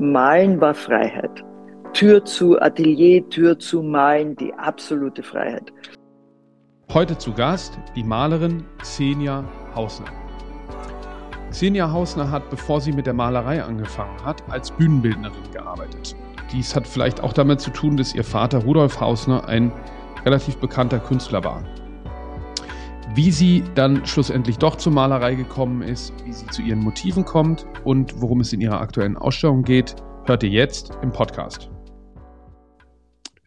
Malen war Freiheit. Tür zu Atelier, Tür zu Malen, die absolute Freiheit. Heute zu Gast die Malerin Xenia Hausner. Xenia Hausner hat, bevor sie mit der Malerei angefangen hat, als Bühnenbildnerin gearbeitet. Dies hat vielleicht auch damit zu tun, dass ihr Vater Rudolf Hausner ein relativ bekannter Künstler war. Wie sie dann schlussendlich doch zur Malerei gekommen ist, wie sie zu ihren Motiven kommt und worum es in ihrer aktuellen Ausstellung geht, hört ihr jetzt im Podcast.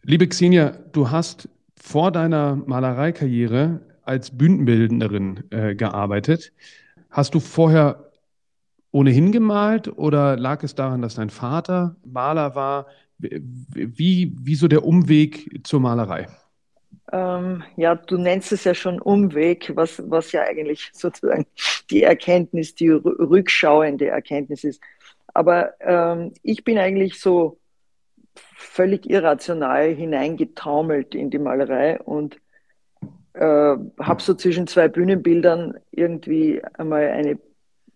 Liebe Xenia, du hast vor deiner Malereikarriere als Bühnenbildnerin äh, gearbeitet. Hast du vorher ohnehin gemalt oder lag es daran, dass dein Vater Maler war? Wie, wie der Umweg zur Malerei? Ähm, ja, du nennst es ja schon Umweg, was, was ja eigentlich sozusagen die Erkenntnis, die rückschauende Erkenntnis ist. Aber ähm, ich bin eigentlich so völlig irrational hineingetaumelt in die Malerei und äh, habe so zwischen zwei Bühnenbildern irgendwie einmal eine,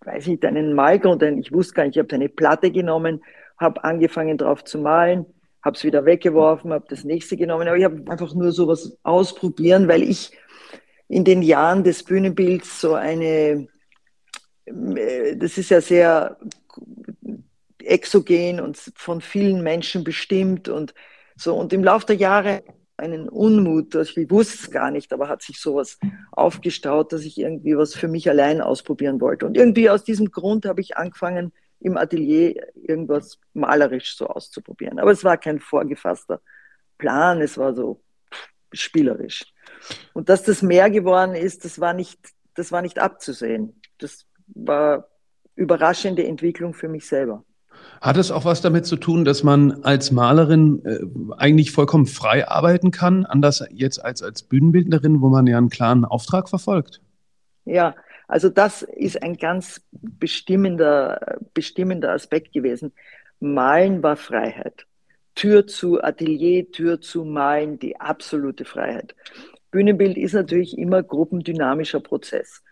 weiß nicht, einen Malgrund, ich wusste gar nicht, ich habe eine Platte genommen, habe angefangen drauf zu malen habe es wieder weggeworfen, habe das nächste genommen. Aber ich habe einfach nur sowas ausprobieren, weil ich in den Jahren des Bühnenbilds so eine, äh, das ist ja sehr exogen und von vielen Menschen bestimmt und so. Und im Laufe der Jahre einen Unmut, ich wusste es gar nicht, aber hat sich sowas aufgestaut, dass ich irgendwie was für mich allein ausprobieren wollte. Und irgendwie aus diesem Grund habe ich angefangen, im Atelier irgendwas malerisch so auszuprobieren. Aber es war kein vorgefasster Plan, es war so spielerisch. Und dass das mehr geworden ist, das war nicht, das war nicht abzusehen. Das war überraschende Entwicklung für mich selber. Hat es auch was damit zu tun, dass man als Malerin äh, eigentlich vollkommen frei arbeiten kann, anders jetzt als als Bühnenbildnerin, wo man ja einen klaren Auftrag verfolgt? Ja, also das ist ein ganz bestimmender, bestimmender Aspekt gewesen. Malen war Freiheit. Tür zu Atelier, Tür zu Malen, die absolute Freiheit. Bühnenbild ist natürlich immer gruppendynamischer Prozess.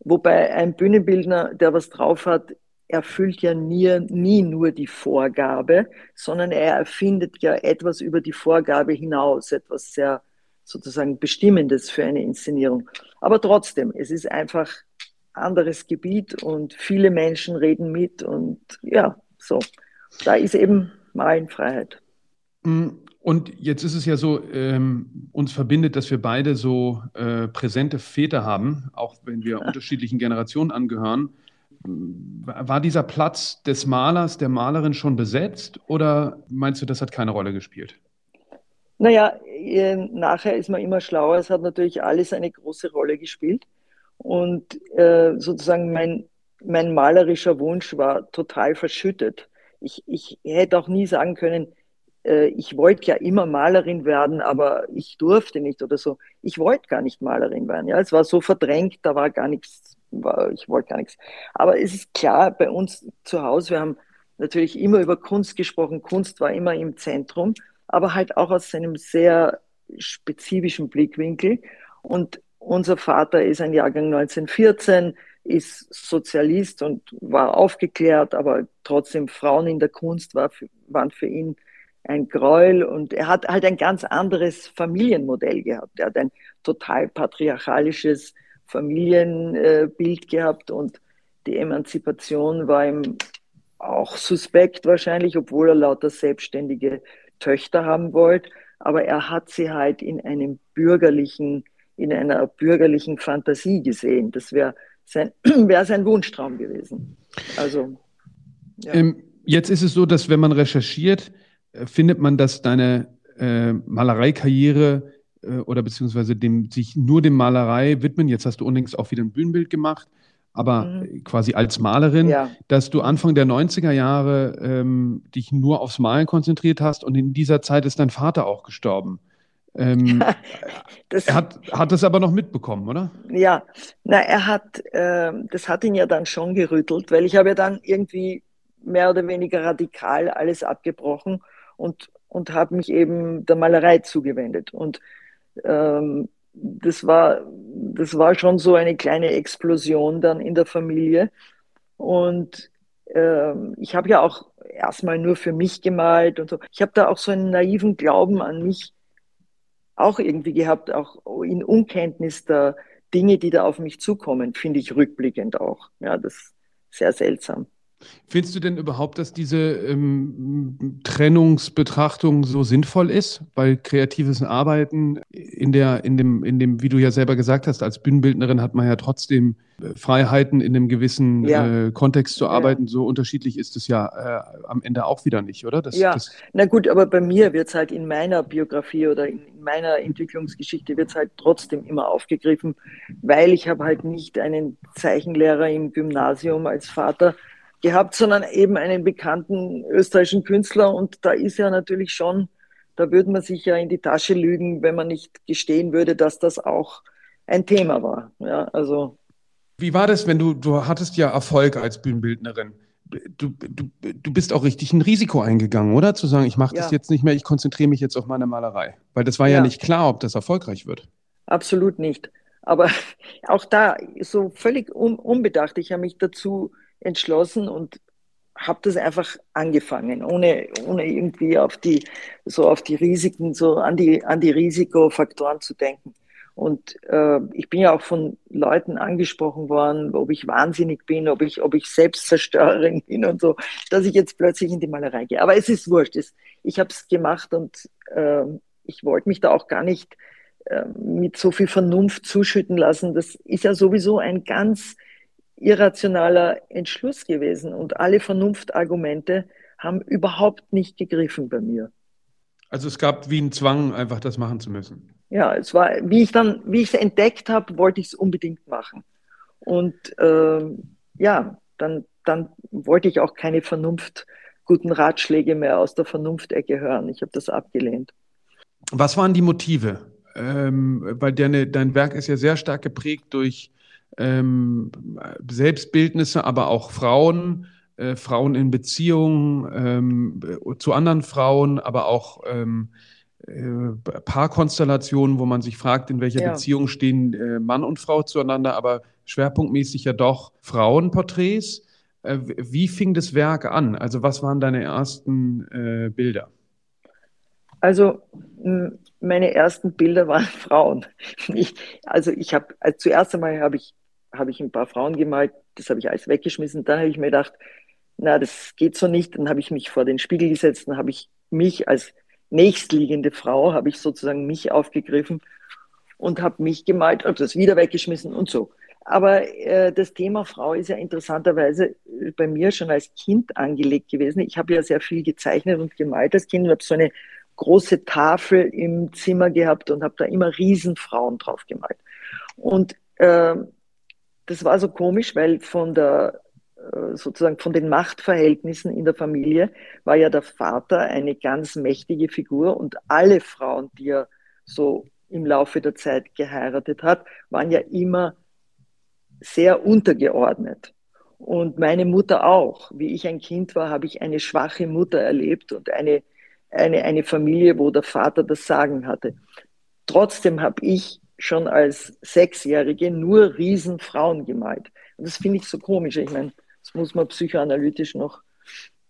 Wobei ein Bühnenbildner, der was drauf hat, erfüllt ja nie, nie nur die Vorgabe, sondern er erfindet ja etwas über die Vorgabe hinaus, etwas sehr sozusagen Bestimmendes für eine Inszenierung. Aber trotzdem, es ist einfach anderes Gebiet und viele Menschen reden mit und ja, so. Da ist eben Malenfreiheit. Mm, und jetzt ist es ja so, ähm, uns verbindet, dass wir beide so äh, präsente Väter haben, auch wenn wir unterschiedlichen Generationen angehören. War dieser Platz des Malers, der Malerin schon besetzt oder meinst du, das hat keine Rolle gespielt? Naja, nachher ist man immer schlauer. Es hat natürlich alles eine große Rolle gespielt. Und äh, sozusagen mein, mein malerischer Wunsch war total verschüttet. Ich, ich hätte auch nie sagen können, äh, ich wollte ja immer Malerin werden, aber ich durfte nicht oder so. Ich wollte gar nicht Malerin werden. Ja, es war so verdrängt, da war gar nichts, war, ich wollte gar nichts. Aber es ist klar, bei uns zu Hause, wir haben natürlich immer über Kunst gesprochen. Kunst war immer im Zentrum, aber halt auch aus einem sehr spezifischen Blickwinkel. Und unser Vater ist ein Jahrgang 1914, ist Sozialist und war aufgeklärt, aber trotzdem Frauen in der Kunst war, waren für ihn ein Gräuel und er hat halt ein ganz anderes Familienmodell gehabt. Er hat ein total patriarchalisches Familienbild gehabt und die Emanzipation war ihm auch suspekt wahrscheinlich, obwohl er lauter selbstständige Töchter haben wollte. Aber er hat sie halt in einem bürgerlichen, in einer bürgerlichen Fantasie gesehen. Das wäre sein, wär sein Wunschtraum gewesen. Also, ja. ähm, jetzt ist es so, dass wenn man recherchiert, äh, findet man, dass deine äh, Malereikarriere äh, oder beziehungsweise dem, sich nur dem Malerei widmen, jetzt hast du unlängst auch wieder ein Bühnenbild gemacht, aber mhm. quasi als Malerin, ja. dass du Anfang der 90er Jahre ähm, dich nur aufs Malen konzentriert hast und in dieser Zeit ist dein Vater auch gestorben. Ähm, das, er hat, hat das aber noch mitbekommen, oder? Ja, na, er hat, äh, das hat ihn ja dann schon gerüttelt, weil ich habe ja dann irgendwie mehr oder weniger radikal alles abgebrochen und, und habe mich eben der Malerei zugewendet. Und ähm, das war, das war schon so eine kleine Explosion dann in der Familie. Und ähm, ich habe ja auch erstmal nur für mich gemalt und so. Ich habe da auch so einen naiven Glauben an mich auch irgendwie gehabt, auch in Unkenntnis der Dinge, die da auf mich zukommen, finde ich rückblickend auch. Ja, das ist sehr seltsam. Findest du denn überhaupt, dass diese ähm, Trennungsbetrachtung so sinnvoll ist? Weil kreatives Arbeiten in der, in dem, in dem, wie du ja selber gesagt hast, als Bühnenbildnerin hat man ja trotzdem äh, Freiheiten in einem gewissen ja. äh, Kontext zu arbeiten. Ja. So unterschiedlich ist es ja äh, am Ende auch wieder nicht, oder? Das, ja, das na gut, aber bei mir wird es halt in meiner Biografie oder in meiner Entwicklungsgeschichte wird es halt trotzdem immer aufgegriffen, weil ich habe halt nicht einen Zeichenlehrer im Gymnasium als Vater, gehabt, sondern eben einen bekannten österreichischen Künstler. Und da ist ja natürlich schon, da würde man sich ja in die Tasche lügen, wenn man nicht gestehen würde, dass das auch ein Thema war. Ja, also. Wie war das, wenn du, du hattest ja Erfolg als Bühnenbildnerin? Du, du, du bist auch richtig ein Risiko eingegangen, oder? Zu sagen, ich mache das ja. jetzt nicht mehr, ich konzentriere mich jetzt auf meine Malerei. Weil das war ja, ja nicht klar, ob das erfolgreich wird. Absolut nicht. Aber auch da, so völlig un unbedacht, ich habe mich dazu entschlossen und habe das einfach angefangen, ohne, ohne irgendwie auf die, so auf die Risiken, so an die, an die Risikofaktoren zu denken. Und äh, ich bin ja auch von Leuten angesprochen worden, ob ich wahnsinnig bin, ob ich, ob ich Selbstzerstörerin bin und so, dass ich jetzt plötzlich in die Malerei gehe. Aber es ist wurscht. Es, ich habe es gemacht und äh, ich wollte mich da auch gar nicht äh, mit so viel Vernunft zuschütten lassen. Das ist ja sowieso ein ganz irrationaler Entschluss gewesen und alle Vernunftargumente haben überhaupt nicht gegriffen bei mir. Also es gab wie einen Zwang, einfach das machen zu müssen. Ja, es war, wie ich dann, wie ich es entdeckt habe, wollte ich es unbedingt machen. Und äh, ja, dann, dann wollte ich auch keine Vernunft, guten Ratschläge mehr aus der Vernunftecke hören. Ich habe das abgelehnt. Was waren die Motive? Ähm, weil deine, dein Werk ist ja sehr stark geprägt durch ähm, Selbstbildnisse, aber auch Frauen, äh, Frauen in Beziehungen ähm, zu anderen Frauen, aber auch ähm, äh, Paarkonstellationen, wo man sich fragt, in welcher ja. Beziehung stehen äh, Mann und Frau zueinander, aber schwerpunktmäßig ja doch Frauenporträts. Äh, wie fing das Werk an? Also was waren deine ersten äh, Bilder? Also meine ersten Bilder waren Frauen. Ich, also ich habe also zuerst einmal habe ich habe ich ein paar Frauen gemalt, das habe ich alles weggeschmissen. Dann habe ich mir gedacht, na, das geht so nicht. Dann habe ich mich vor den Spiegel gesetzt, dann habe ich mich als nächstliegende Frau, habe ich sozusagen mich aufgegriffen und habe mich gemalt, habe das wieder weggeschmissen und so. Aber äh, das Thema Frau ist ja interessanterweise bei mir schon als Kind angelegt gewesen. Ich habe ja sehr viel gezeichnet und gemalt als Kind und habe so eine große Tafel im Zimmer gehabt und habe da immer Riesenfrauen drauf gemalt. Und äh, das war so komisch, weil von der äh, sozusagen von den Machtverhältnissen in der Familie war ja der Vater eine ganz mächtige Figur und alle Frauen, die er so im Laufe der Zeit geheiratet hat, waren ja immer sehr untergeordnet. Und meine Mutter auch. Wie ich ein Kind war, habe ich eine schwache Mutter erlebt und eine, eine, eine Familie, wo der Vater das Sagen hatte. Trotzdem habe ich schon als Sechsjährige nur Riesenfrauen gemalt. Und das finde ich so komisch. Ich meine, das muss man psychoanalytisch noch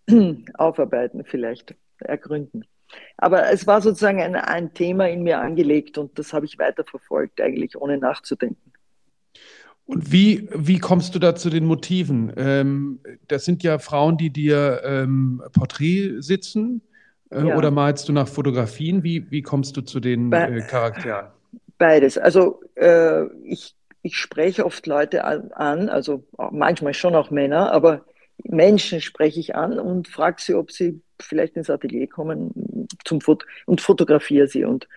aufarbeiten, vielleicht ergründen. Aber es war sozusagen ein, ein Thema in mir angelegt und das habe ich weiterverfolgt, eigentlich ohne nachzudenken. Und wie, wie kommst du da zu den Motiven? Ähm, das sind ja Frauen, die dir ähm, Porträt sitzen äh, ja. oder malst du nach Fotografien? Wie, wie kommst du zu den Bei, äh, Charakteren? Beides. Also äh, ich, ich spreche oft Leute an, also manchmal schon auch Männer, aber Menschen spreche ich an und frage sie, ob sie vielleicht ins Atelier kommen zum Fot und fotografiere sie. Und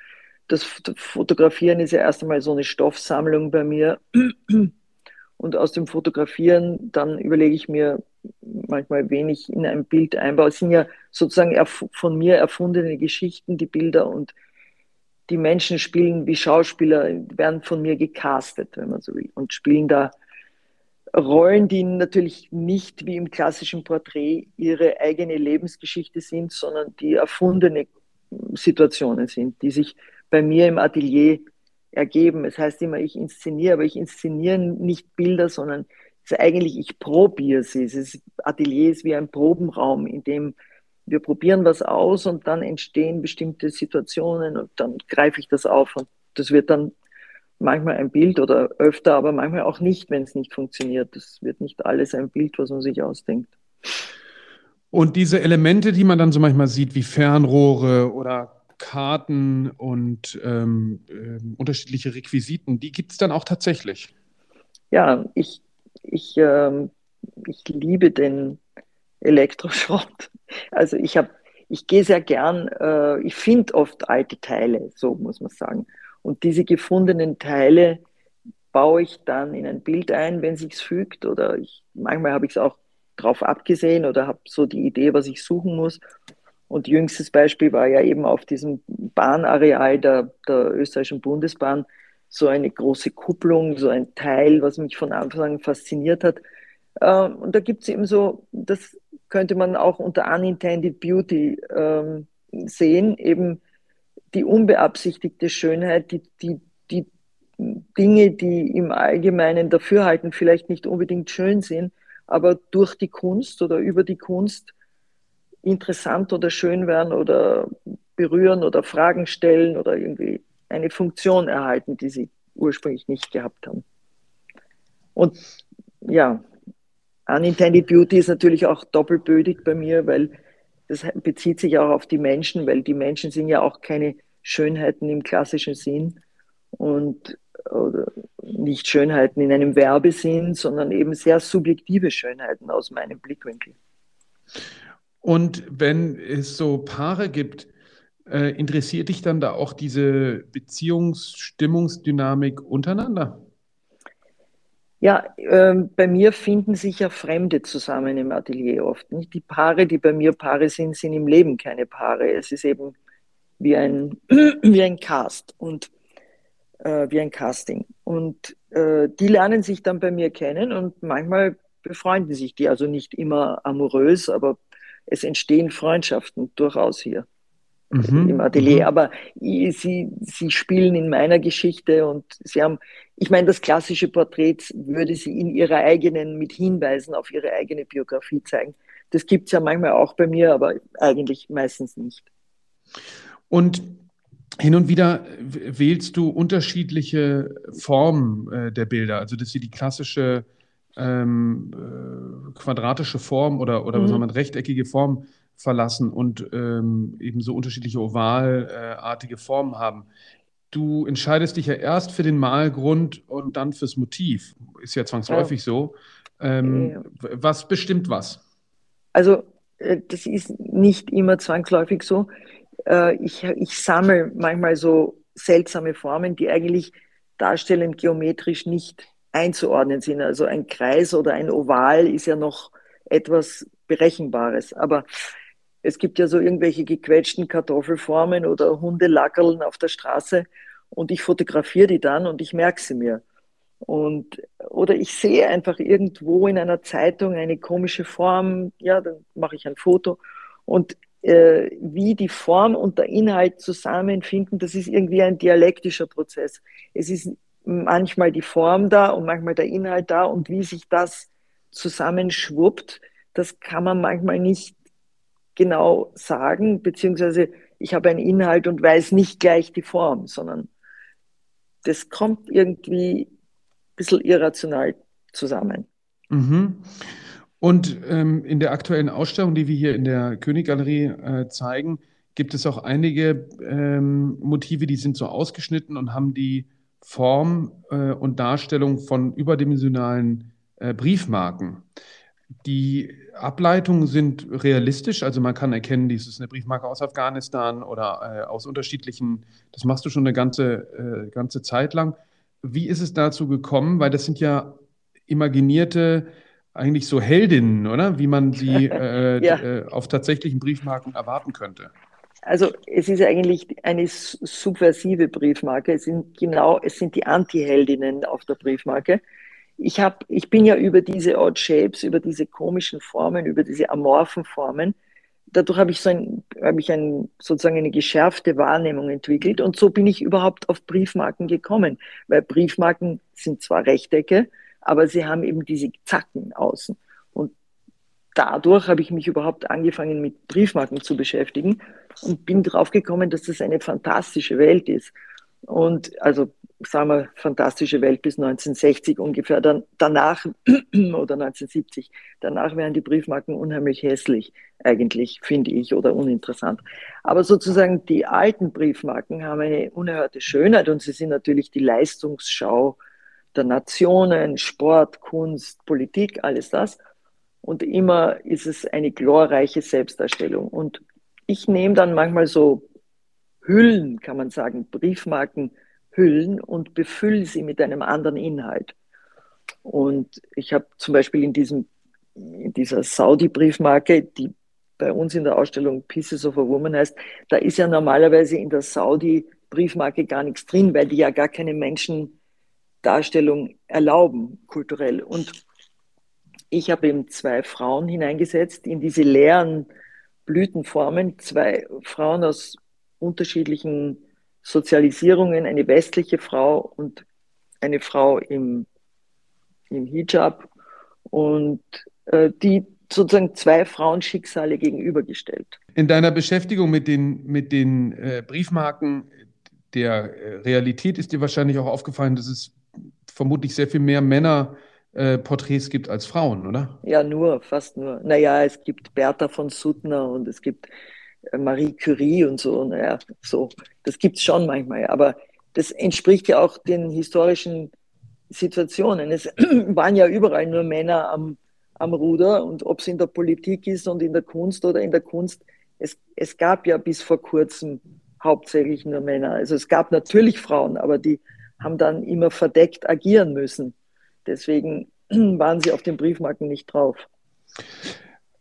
das Fotografieren ist ja erst einmal so eine Stoffsammlung bei mir. Und aus dem Fotografieren, dann überlege ich mir manchmal, wen ich in ein Bild einbaue. Es sind ja sozusagen von mir erfundene Geschichten, die Bilder und die Menschen spielen wie Schauspieler, werden von mir gecastet, wenn man so will, und spielen da Rollen, die natürlich nicht wie im klassischen Porträt ihre eigene Lebensgeschichte sind, sondern die erfundene Situationen sind, die sich bei mir im Atelier ergeben. Es heißt immer, ich inszeniere, aber ich inszeniere nicht Bilder, sondern eigentlich, ich probiere sie. Ist Atelier ist wie ein Probenraum, in dem wir probieren was aus und dann entstehen bestimmte Situationen und dann greife ich das auf und das wird dann manchmal ein Bild oder öfter, aber manchmal auch nicht, wenn es nicht funktioniert. Das wird nicht alles ein Bild, was man sich ausdenkt. Und diese Elemente, die man dann so manchmal sieht, wie Fernrohre oder Karten und ähm, äh, unterschiedliche Requisiten, die gibt es dann auch tatsächlich. Ja, ich, ich, ähm, ich liebe den Elektroschrott. Also ich habe, ich gehe sehr gern, äh, ich finde oft alte Teile, so muss man sagen. Und diese gefundenen Teile baue ich dann in ein Bild ein, wenn sich's fügt. Oder ich, manchmal habe ich es auch drauf abgesehen oder habe so die Idee, was ich suchen muss. Und jüngstes Beispiel war ja eben auf diesem Bahnareal der, der österreichischen Bundesbahn so eine große Kupplung, so ein Teil, was mich von Anfang an fasziniert hat. Ähm, und da gibt es eben so, das könnte man auch unter Unintended Beauty ähm, sehen, eben die unbeabsichtigte Schönheit, die, die, die Dinge, die im Allgemeinen Dafürhalten vielleicht nicht unbedingt schön sind, aber durch die Kunst oder über die Kunst interessant oder schön werden oder berühren oder Fragen stellen oder irgendwie eine Funktion erhalten, die sie ursprünglich nicht gehabt haben. Und ja, Unintended Beauty ist natürlich auch doppelbödig bei mir, weil das bezieht sich auch auf die Menschen, weil die Menschen sind ja auch keine Schönheiten im klassischen Sinn und nicht Schönheiten in einem Werbesinn, sondern eben sehr subjektive Schönheiten aus meinem Blickwinkel. Und wenn es so Paare gibt, äh, interessiert dich dann da auch diese Beziehungsstimmungsdynamik untereinander? Ja, äh, bei mir finden sich ja Fremde zusammen im Atelier oft. Nicht die Paare, die bei mir Paare sind, sind im Leben keine Paare. Es ist eben wie ein, wie ein Cast und äh, wie ein Casting. Und äh, die lernen sich dann bei mir kennen und manchmal befreunden sich die, also nicht immer amorös, aber es entstehen Freundschaften durchaus hier mhm. im Atelier. Mhm. Aber sie, sie spielen in meiner Geschichte und sie haben, ich meine, das klassische Porträt würde sie in ihrer eigenen, mit Hinweisen auf ihre eigene Biografie zeigen. Das gibt es ja manchmal auch bei mir, aber eigentlich meistens nicht. Und hin und wieder wählst du unterschiedliche Formen äh, der Bilder, also dass sie die klassische ähm, äh, quadratische Form oder, oder mhm. was soll man, rechteckige Form verlassen und ähm, eben so unterschiedliche ovalartige Formen haben. Du entscheidest dich ja erst für den Malgrund und dann fürs Motiv. Ist ja zwangsläufig ja. so. Ähm, ja. Was bestimmt was? Also, äh, das ist nicht immer zwangsläufig so. Äh, ich, ich sammle manchmal so seltsame Formen, die eigentlich darstellend geometrisch nicht einzuordnen sind. Also ein Kreis oder ein Oval ist ja noch etwas Berechenbares. Aber es gibt ja so irgendwelche gequetschten Kartoffelformen oder Hundelackerln auf der Straße und ich fotografiere die dann und ich merke sie mir. Und, oder ich sehe einfach irgendwo in einer Zeitung eine komische Form, ja, dann mache ich ein Foto und äh, wie die Form und der Inhalt zusammenfinden, das ist irgendwie ein dialektischer Prozess. Es ist manchmal die Form da und manchmal der Inhalt da und wie sich das zusammenschwuppt, das kann man manchmal nicht genau sagen, beziehungsweise ich habe einen Inhalt und weiß nicht gleich die Form, sondern das kommt irgendwie ein bisschen irrational zusammen. Mhm. Und ähm, in der aktuellen Ausstellung, die wir hier in der Königgalerie äh, zeigen, gibt es auch einige ähm, Motive, die sind so ausgeschnitten und haben die Form äh, und Darstellung von überdimensionalen äh, Briefmarken. Die Ableitungen sind realistisch, also man kann erkennen, dies ist eine Briefmarke aus Afghanistan oder äh, aus unterschiedlichen, das machst du schon eine ganze, äh, ganze Zeit lang. Wie ist es dazu gekommen? Weil das sind ja imaginierte eigentlich so Heldinnen, oder? Wie man sie äh, ja. äh, auf tatsächlichen Briefmarken erwarten könnte. Also es ist eigentlich eine subversive Briefmarke. Es sind genau, es sind die Anti-Heldinnen auf der Briefmarke. Ich, hab, ich bin ja über diese Odd Shapes, über diese komischen Formen, über diese amorphen Formen, dadurch habe ich, so ein, habe ich ein, sozusagen eine geschärfte Wahrnehmung entwickelt und so bin ich überhaupt auf Briefmarken gekommen, weil Briefmarken sind zwar Rechtecke, aber sie haben eben diese Zacken außen. Und dadurch habe ich mich überhaupt angefangen mit Briefmarken zu beschäftigen und bin drauf gekommen, dass das eine fantastische Welt ist. Und also sagen wir, fantastische Welt bis 1960 ungefähr. Dann, danach, oder 1970, danach wären die Briefmarken unheimlich hässlich, eigentlich, finde ich, oder uninteressant. Aber sozusagen die alten Briefmarken haben eine unerhörte Schönheit und sie sind natürlich die Leistungsschau der Nationen, Sport, Kunst, Politik, alles das. Und immer ist es eine glorreiche Selbstdarstellung. Und ich nehme dann manchmal so Hüllen, kann man sagen, Briefmarken, Hüllen und befülle sie mit einem anderen Inhalt. Und ich habe zum Beispiel in, diesem, in dieser Saudi-Briefmarke, die bei uns in der Ausstellung Pieces of a Woman heißt, da ist ja normalerweise in der Saudi-Briefmarke gar nichts drin, weil die ja gar keine Menschendarstellung erlauben, kulturell. Und ich habe eben zwei Frauen hineingesetzt in diese leeren Blütenformen, zwei Frauen aus unterschiedlichen Sozialisierungen, eine westliche Frau und eine Frau im, im Hijab und äh, die sozusagen zwei Frauenschicksale gegenübergestellt. In deiner Beschäftigung mit den, mit den äh, Briefmarken der äh, Realität ist dir wahrscheinlich auch aufgefallen, dass es vermutlich sehr viel mehr Männerporträts äh, gibt als Frauen, oder? Ja, nur, fast nur. Naja, es gibt Bertha von Suttner und es gibt Marie Curie und so, naja, so, das gibt es schon manchmal, aber das entspricht ja auch den historischen Situationen. Es waren ja überall nur Männer am, am Ruder und ob es in der Politik ist und in der Kunst oder in der Kunst, es, es gab ja bis vor kurzem hauptsächlich nur Männer. Also es gab natürlich Frauen, aber die haben dann immer verdeckt agieren müssen. Deswegen waren sie auf den Briefmarken nicht drauf.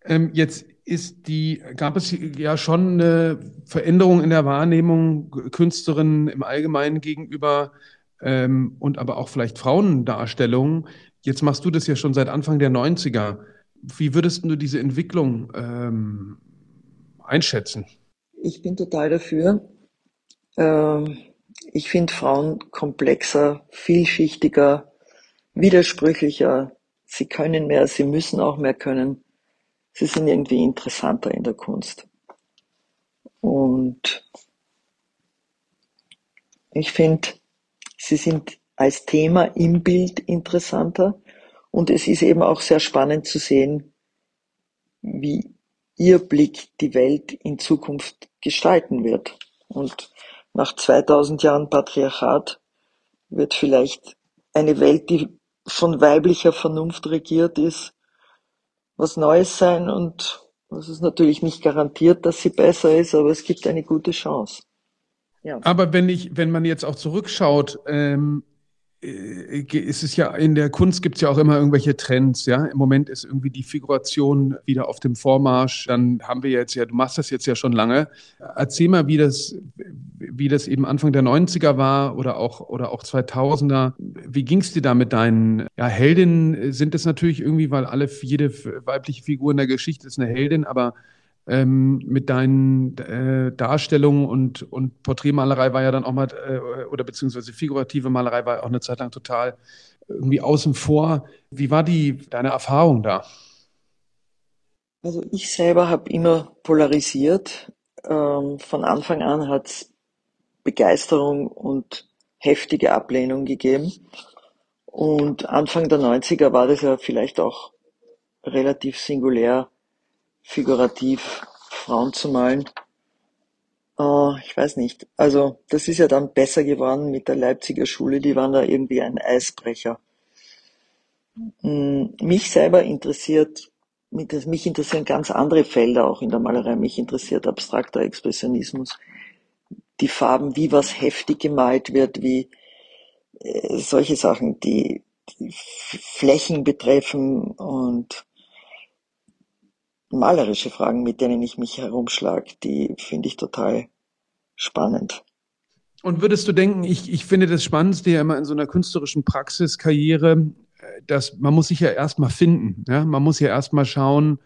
Ähm, jetzt ist die, gab es ja schon eine Veränderung in der Wahrnehmung Künstlerinnen im Allgemeinen gegenüber ähm, und aber auch vielleicht Frauendarstellungen. Jetzt machst du das ja schon seit Anfang der 90er. Wie würdest du diese Entwicklung ähm, einschätzen? Ich bin total dafür. Ähm, ich finde Frauen komplexer, vielschichtiger, widersprüchlicher. Sie können mehr, sie müssen auch mehr können sie sind irgendwie interessanter in der Kunst. Und ich finde, sie sind als Thema im Bild interessanter und es ist eben auch sehr spannend zu sehen, wie ihr Blick die Welt in Zukunft gestalten wird. Und nach 2000 Jahren Patriarchat wird vielleicht eine Welt, die von weiblicher Vernunft regiert ist, was Neues sein und es ist natürlich nicht garantiert, dass sie besser ist, aber es gibt eine gute Chance. Ja. Aber wenn ich, wenn man jetzt auch zurückschaut, ähm, äh, ist es ja in der Kunst gibt es ja auch immer irgendwelche Trends, ja. Im Moment ist irgendwie die Figuration wieder auf dem Vormarsch. Dann haben wir jetzt ja, du machst das jetzt ja schon lange. Erzähl mal, wie das, wie das eben Anfang der 90er war oder auch, oder auch 2000er. Wie ging es dir da mit deinen ja, Heldinnen? Sind es natürlich irgendwie, weil alle, jede weibliche Figur in der Geschichte ist eine Heldin, aber ähm, mit deinen äh, Darstellungen und, und Porträtmalerei war ja dann auch mal, äh, oder beziehungsweise figurative Malerei war auch eine Zeit lang total irgendwie außen vor. Wie war die deine Erfahrung da? Also ich selber habe immer polarisiert. Ähm, von Anfang an hat es Begeisterung und heftige Ablehnung gegeben. Und Anfang der 90er war das ja vielleicht auch relativ singulär figurativ Frauen zu malen. Uh, ich weiß nicht. Also das ist ja dann besser geworden mit der Leipziger Schule. Die waren da irgendwie ein Eisbrecher. Mm, mich selber interessiert, mich interessieren ganz andere Felder auch in der Malerei. Mich interessiert abstrakter Expressionismus. Die Farben, wie was heftig gemalt wird, wie äh, solche Sachen, die, die Flächen betreffen und malerische Fragen, mit denen ich mich herumschlage, die finde ich total spannend. Und würdest du denken, ich, ich finde das Spannendste ja immer in so einer künstlerischen Praxiskarriere, dass man muss sich ja erstmal finden. Ja? Man muss ja erstmal schauen,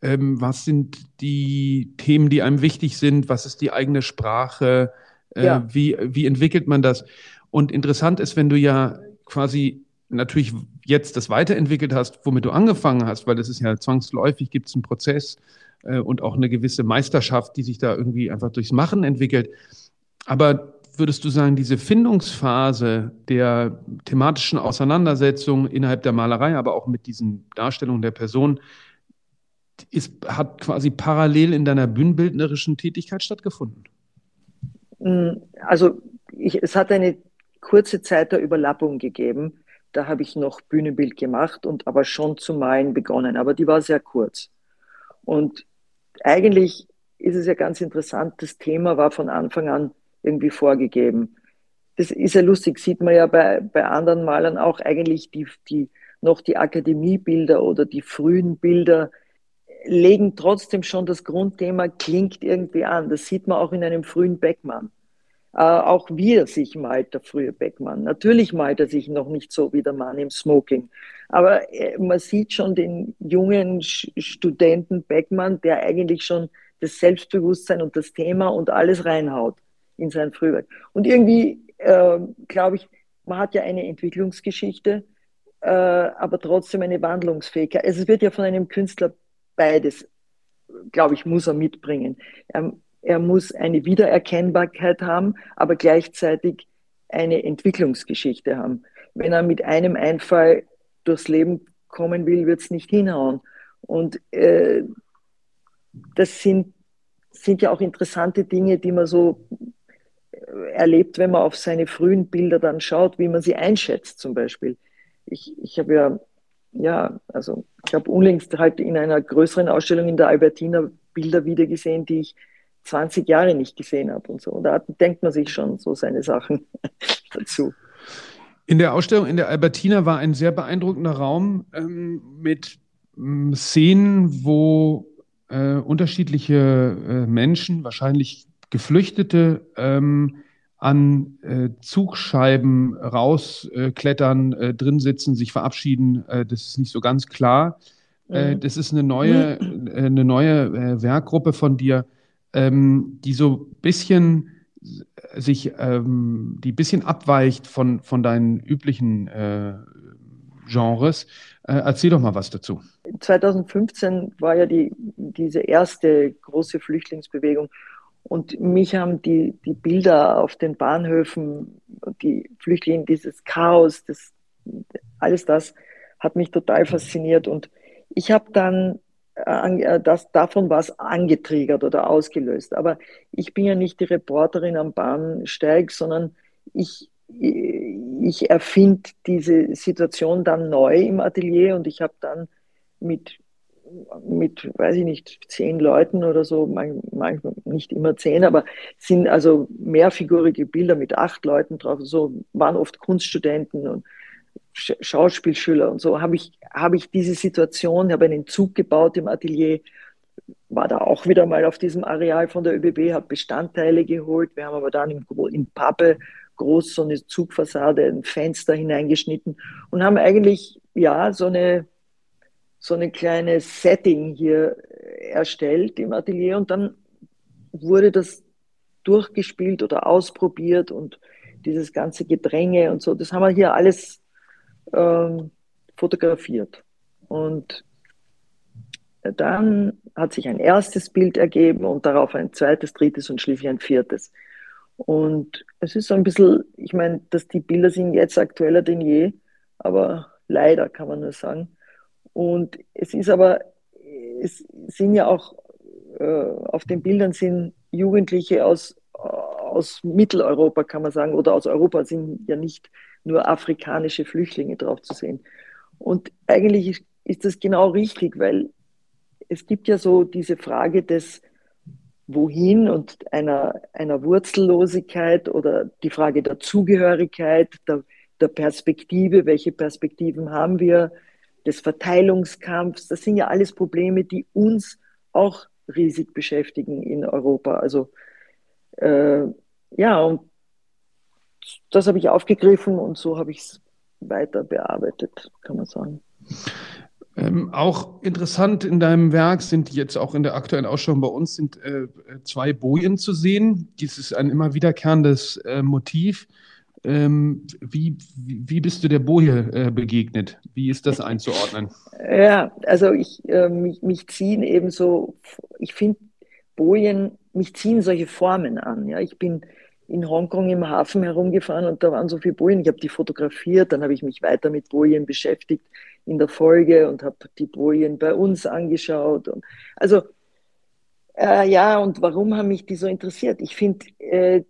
ähm, was sind die Themen, die einem wichtig sind, was ist die eigene Sprache, äh, ja. wie, wie entwickelt man das. Und interessant ist, wenn du ja quasi natürlich jetzt das weiterentwickelt hast, womit du angefangen hast, weil das ist ja zwangsläufig, gibt es einen Prozess äh, und auch eine gewisse Meisterschaft, die sich da irgendwie einfach durchs Machen entwickelt. Aber würdest du sagen, diese Findungsphase der thematischen Auseinandersetzung innerhalb der Malerei, aber auch mit diesen Darstellungen der Person, ist, hat quasi parallel in deiner bühnenbildnerischen Tätigkeit stattgefunden? Mm, also ich, es hat eine kurze Zeit der Überlappung gegeben. Da habe ich noch Bühnenbild gemacht und aber schon zu malen begonnen, aber die war sehr kurz. Und eigentlich ist es ja ganz interessant, das Thema war von Anfang an irgendwie vorgegeben. Das ist ja lustig, sieht man ja bei, bei anderen Malern auch eigentlich die, die, noch die Akademiebilder oder die frühen Bilder legen trotzdem schon das Grundthema, klingt irgendwie an. Das sieht man auch in einem frühen Beckmann. Äh, auch wie er sich malt, der frühe Beckmann. Natürlich malt er sich noch nicht so wie der Mann im Smoking. Aber äh, man sieht schon den jungen Studenten Beckmann, der eigentlich schon das Selbstbewusstsein und das Thema und alles reinhaut in sein Frühwerk. Und irgendwie, äh, glaube ich, man hat ja eine Entwicklungsgeschichte, äh, aber trotzdem eine Wandlungsfähigkeit. Also es wird ja von einem Künstler beides, glaube ich, muss er mitbringen. Er, er muss eine Wiedererkennbarkeit haben, aber gleichzeitig eine Entwicklungsgeschichte haben. Wenn er mit einem Einfall durchs Leben kommen will, wird es nicht hinhauen. Und äh, das sind, sind ja auch interessante Dinge, die man so äh, erlebt, wenn man auf seine frühen Bilder dann schaut, wie man sie einschätzt zum Beispiel. Ich, ich habe ja, ja, also ich habe unlängst halt in einer größeren Ausstellung in der Albertina Bilder wieder gesehen, die ich 20 Jahre nicht gesehen habe und so. Und da denkt man sich schon so seine Sachen dazu. In der Ausstellung in der Albertina war ein sehr beeindruckender Raum ähm, mit ähm, Szenen, wo äh, unterschiedliche äh, Menschen, wahrscheinlich Geflüchtete, ähm, an äh, Zugscheiben rausklettern, äh, drin sitzen, sich verabschieden. Äh, das ist nicht so ganz klar. Äh, mhm. das ist eine neue, eine neue Werkgruppe von dir ähm, die so ein bisschen sich, ähm, die bisschen abweicht von, von deinen üblichen äh, Genres. Äh, erzähl doch mal was dazu. 2015 war ja die, diese erste große Flüchtlingsbewegung und mich haben die, die Bilder auf den Bahnhöfen, die Flüchtlinge, dieses Chaos, das, alles das hat mich total fasziniert und ich habe dann das, davon was angetriggert oder ausgelöst. Aber ich bin ja nicht die Reporterin am Bahnsteig, sondern ich, ich erfinde diese Situation dann neu im Atelier und ich habe dann mit, mit, weiß ich nicht, zehn Leuten oder so, manchmal nicht immer zehn, aber sind also mehrfigurige Bilder mit acht Leuten drauf, so waren oft Kunststudenten und Schauspielschüler und so, habe ich, habe ich diese Situation, habe einen Zug gebaut im Atelier, war da auch wieder mal auf diesem Areal von der ÖBB, habe Bestandteile geholt. Wir haben aber dann im, in Pappe groß so eine Zugfassade, ein Fenster hineingeschnitten und haben eigentlich, ja, so eine, so eine kleine Setting hier erstellt im Atelier und dann wurde das durchgespielt oder ausprobiert und dieses ganze Gedränge und so, das haben wir hier alles ähm, fotografiert. Und dann hat sich ein erstes Bild ergeben und darauf ein zweites, drittes und schließlich ein viertes. Und es ist so ein bisschen, ich meine, dass die Bilder sind jetzt aktueller denn je, aber leider kann man nur sagen. Und es ist aber, es sind ja auch, äh, auf den Bildern sind Jugendliche aus, aus Mitteleuropa, kann man sagen, oder aus Europa, sind ja nicht nur afrikanische Flüchtlinge drauf zu sehen. Und eigentlich ist das genau richtig, weil es gibt ja so diese Frage des Wohin und einer, einer Wurzellosigkeit oder die Frage der Zugehörigkeit, der, der Perspektive, welche Perspektiven haben wir, des Verteilungskampfs. Das sind ja alles Probleme, die uns auch riesig beschäftigen in Europa. Also äh, ja, und das habe ich aufgegriffen und so habe ich es weiter bearbeitet, kann man sagen. Ähm, auch interessant in deinem Werk sind jetzt auch in der aktuellen Ausstellung bei uns sind äh, zwei Bojen zu sehen. Dies ist ein immer wiederkehrendes äh, Motiv. Ähm, wie, wie bist du der Boje äh, begegnet? Wie ist das einzuordnen? Ja, also ich, äh, mich, mich ziehen eben so, ich finde Bojen, mich ziehen solche Formen an. Ja, ich bin in Hongkong im Hafen herumgefahren und da waren so viele Bojen. Ich habe die fotografiert, dann habe ich mich weiter mit Bojen beschäftigt in der Folge und habe die Bojen bei uns angeschaut. Und, also äh, ja, und warum haben mich die so interessiert? Ich finde, äh,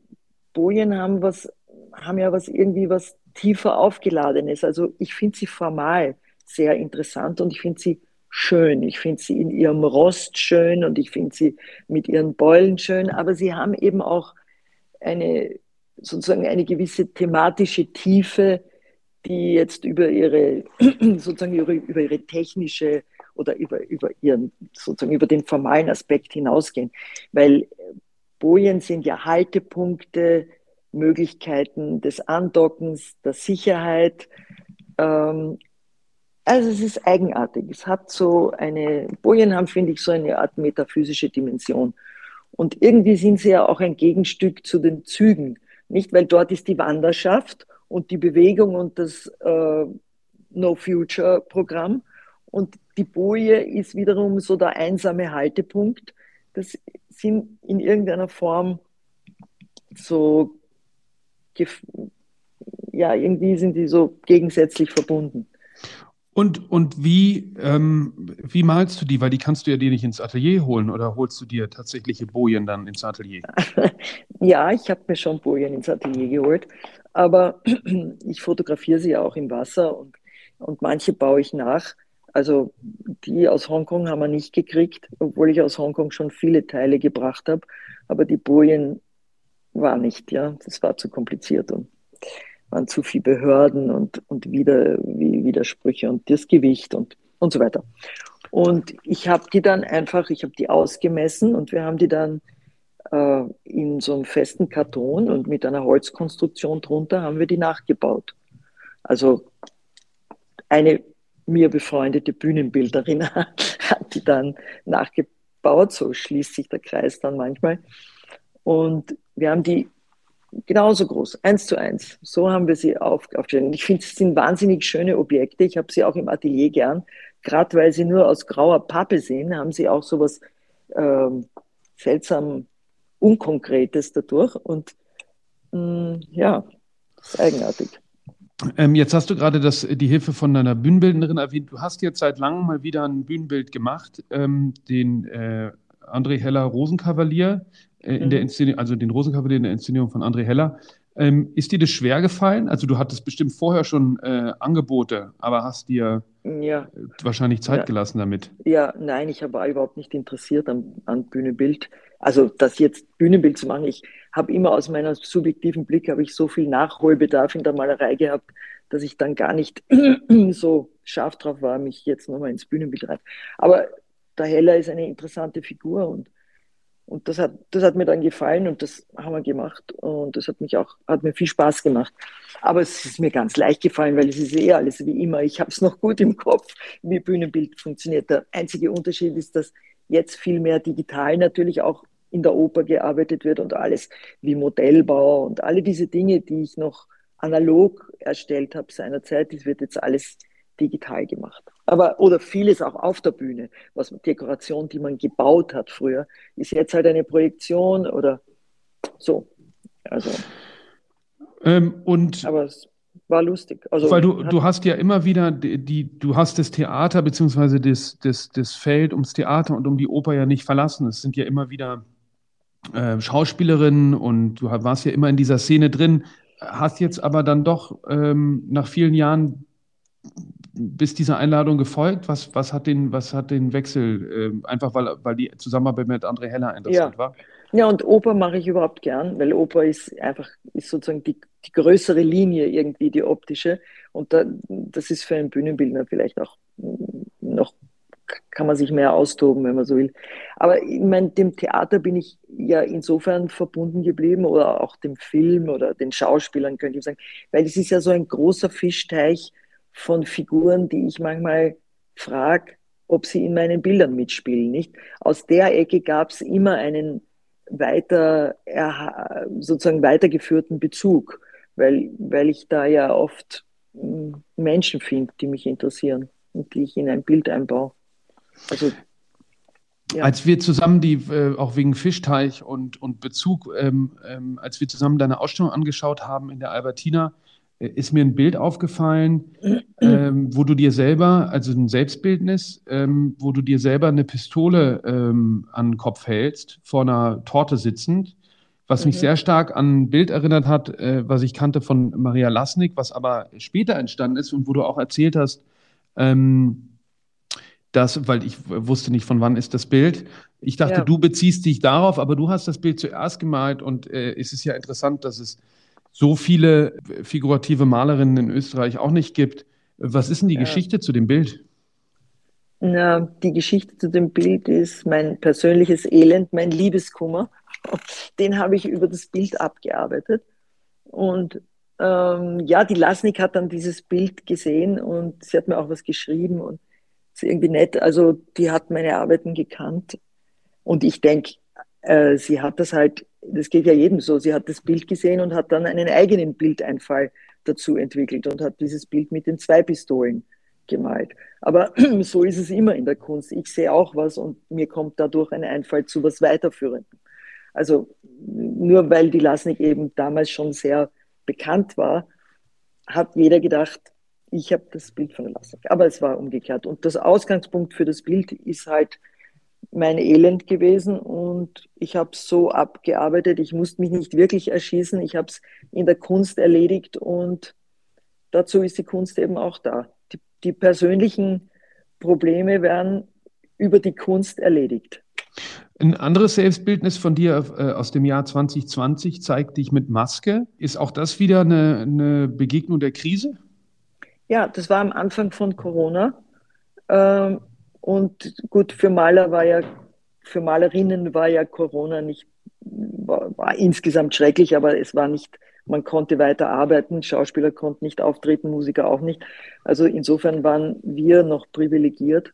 Bojen haben was, haben ja was irgendwie was tiefer aufgeladenes. Also ich finde sie formal sehr interessant und ich finde sie schön. Ich finde sie in ihrem Rost schön und ich finde sie mit ihren Beulen schön, aber sie haben eben auch eine sozusagen eine gewisse thematische Tiefe, die jetzt über ihre sozusagen über, über ihre technische oder über, über ihren sozusagen über den formalen Aspekt hinausgehen. Weil Bojen sind ja Haltepunkte, Möglichkeiten des Andockens, der Sicherheit. Ähm, also es ist eigenartig. Es hat so eine, Bojen haben, finde ich, so eine Art metaphysische Dimension. Und irgendwie sind sie ja auch ein Gegenstück zu den Zügen. Nicht, weil dort ist die Wanderschaft und die Bewegung und das äh, No Future Programm. Und die Boje ist wiederum so der einsame Haltepunkt. Das sind in irgendeiner Form so, ja, irgendwie sind die so gegensätzlich verbunden. Und, und wie, ähm, wie malst du die? Weil die kannst du ja dir nicht ins Atelier holen oder holst du dir tatsächliche Bojen dann ins Atelier? ja, ich habe mir schon Bojen ins Atelier geholt, aber ich fotografiere sie auch im Wasser und, und manche baue ich nach. Also die aus Hongkong haben wir nicht gekriegt, obwohl ich aus Hongkong schon viele Teile gebracht habe. Aber die Bojen war nicht, ja. Das war zu kompliziert und waren zu viele Behörden und, und wieder, wie, Widersprüche und das Gewicht und, und so weiter. Und ich habe die dann einfach, ich habe die ausgemessen und wir haben die dann äh, in so einem festen Karton und mit einer Holzkonstruktion drunter haben wir die nachgebaut. Also eine mir befreundete Bühnenbilderin hat die dann nachgebaut, so schließt sich der Kreis dann manchmal. Und wir haben die genauso groß, eins zu eins. So haben wir sie auf, aufgestellt. ich finde, es sind wahnsinnig schöne Objekte. Ich habe sie auch im Atelier gern. Gerade weil sie nur aus grauer Pappe sind, haben sie auch so was ähm, seltsam Unkonkretes dadurch. Und mh, mm, ja, das ist eigenartig. Ähm, jetzt hast du gerade die Hilfe von deiner Bühnenbildnerin erwähnt. Du hast jetzt seit langem mal wieder ein Bühnenbild gemacht, ähm, den äh, André Heller Rosenkavalier äh, in mhm. der Inszenierung, also den Rosenkavalier in der Inszenierung von André Heller. Ähm, ist dir das schwer gefallen? Also du hattest bestimmt vorher schon äh, Angebote, aber hast dir ja. wahrscheinlich Zeit ja. gelassen damit. Ja, nein, ich war überhaupt nicht interessiert an, an Bühnenbild. Also das jetzt Bühnenbild zu machen, ich habe immer aus meiner subjektiven Blick habe ich so viel Nachholbedarf in der Malerei gehabt, dass ich dann gar nicht so scharf drauf war, mich jetzt nochmal ins Bühnenbild rein. Aber der Heller ist eine interessante Figur und und das hat, das hat mir dann gefallen und das haben wir gemacht. Und das hat mich auch, hat mir viel Spaß gemacht. Aber es ist mir ganz leicht gefallen, weil es ist eh alles wie immer. Ich habe es noch gut im Kopf, wie Bühnenbild funktioniert. Der einzige Unterschied ist, dass jetzt viel mehr digital natürlich auch in der Oper gearbeitet wird und alles wie Modellbau und alle diese Dinge, die ich noch analog erstellt habe seinerzeit, das wird jetzt alles digital gemacht. Aber, oder vieles auch auf der Bühne, was Dekoration, die man gebaut hat früher, ist jetzt halt eine Projektion oder so. Also. Ähm, und aber es war lustig. Also, weil du, du hast ja immer wieder die, die, du hast das Theater beziehungsweise das, das, das Feld ums Theater und um die Oper ja nicht verlassen. Es sind ja immer wieder äh, Schauspielerinnen und du warst ja immer in dieser Szene drin, hast jetzt aber dann doch ähm, nach vielen Jahren bist dieser Einladung gefolgt? Was, was, hat, den, was hat den Wechsel? Äh, einfach weil, weil die Zusammenarbeit mit André Heller interessant ja. war? Ja, und Oper mache ich überhaupt gern, weil Oper ist einfach ist sozusagen die, die größere Linie irgendwie, die optische. Und da, das ist für einen Bühnenbildner vielleicht auch noch, kann man sich mehr austoben, wenn man so will. Aber ich meine, dem Theater bin ich ja insofern verbunden geblieben oder auch dem Film oder den Schauspielern, könnte ich sagen, weil es ist ja so ein großer Fischteich, von Figuren, die ich manchmal frage, ob sie in meinen Bildern mitspielen. Nicht? Aus der Ecke gab es immer einen weiter, sozusagen weitergeführten Bezug. weil, weil ich da ja oft hm, Menschen finde, die mich interessieren und die ich in ein Bild einbaue. Also ja. Als wir zusammen die, äh, auch wegen Fischteich und, und Bezug, ähm, ähm, als wir zusammen deine Ausstellung angeschaut haben in der Albertina, ist mir ein Bild aufgefallen, ähm, wo du dir selber, also ein Selbstbildnis, ähm, wo du dir selber eine Pistole ähm, an den Kopf hältst, vor einer Torte sitzend, was mhm. mich sehr stark an ein Bild erinnert hat, äh, was ich kannte von Maria Lasnik, was aber später entstanden ist und wo du auch erzählt hast, ähm, das, weil ich wusste nicht, von wann ist das Bild. Ich dachte, ja. du beziehst dich darauf, aber du hast das Bild zuerst gemalt und äh, es ist ja interessant, dass es so viele figurative Malerinnen in Österreich auch nicht gibt. Was ist denn die ja. Geschichte zu dem Bild? Na, die Geschichte zu dem Bild ist mein persönliches Elend, mein Liebeskummer. Den habe ich über das Bild abgearbeitet. Und ähm, ja, die Lasnik hat dann dieses Bild gesehen und sie hat mir auch was geschrieben und ist irgendwie nett. Also die hat meine Arbeiten gekannt. Und ich denke, äh, sie hat das halt, das geht ja jedem so, sie hat das Bild gesehen und hat dann einen eigenen Bildeinfall dazu entwickelt und hat dieses Bild mit den zwei Pistolen gemalt. Aber so ist es immer in der Kunst. Ich sehe auch was und mir kommt dadurch ein Einfall zu was Weiterführendem. Also nur weil die Lasnik eben damals schon sehr bekannt war, hat jeder gedacht, ich habe das Bild von der Lassak. Aber es war umgekehrt. Und das Ausgangspunkt für das Bild ist halt mein Elend gewesen und ich habe es so abgearbeitet. Ich musste mich nicht wirklich erschießen. Ich habe es in der Kunst erledigt und dazu ist die Kunst eben auch da. Die, die persönlichen Probleme werden über die Kunst erledigt. Ein anderes Selbstbildnis von dir äh, aus dem Jahr 2020 zeigt dich mit Maske. Ist auch das wieder eine, eine Begegnung der Krise? Ja, das war am Anfang von Corona. Ähm, und gut, für Maler war ja, für Malerinnen war ja Corona nicht, war, war insgesamt schrecklich, aber es war nicht, man konnte weiter arbeiten, Schauspieler konnten nicht auftreten, Musiker auch nicht. Also insofern waren wir noch privilegiert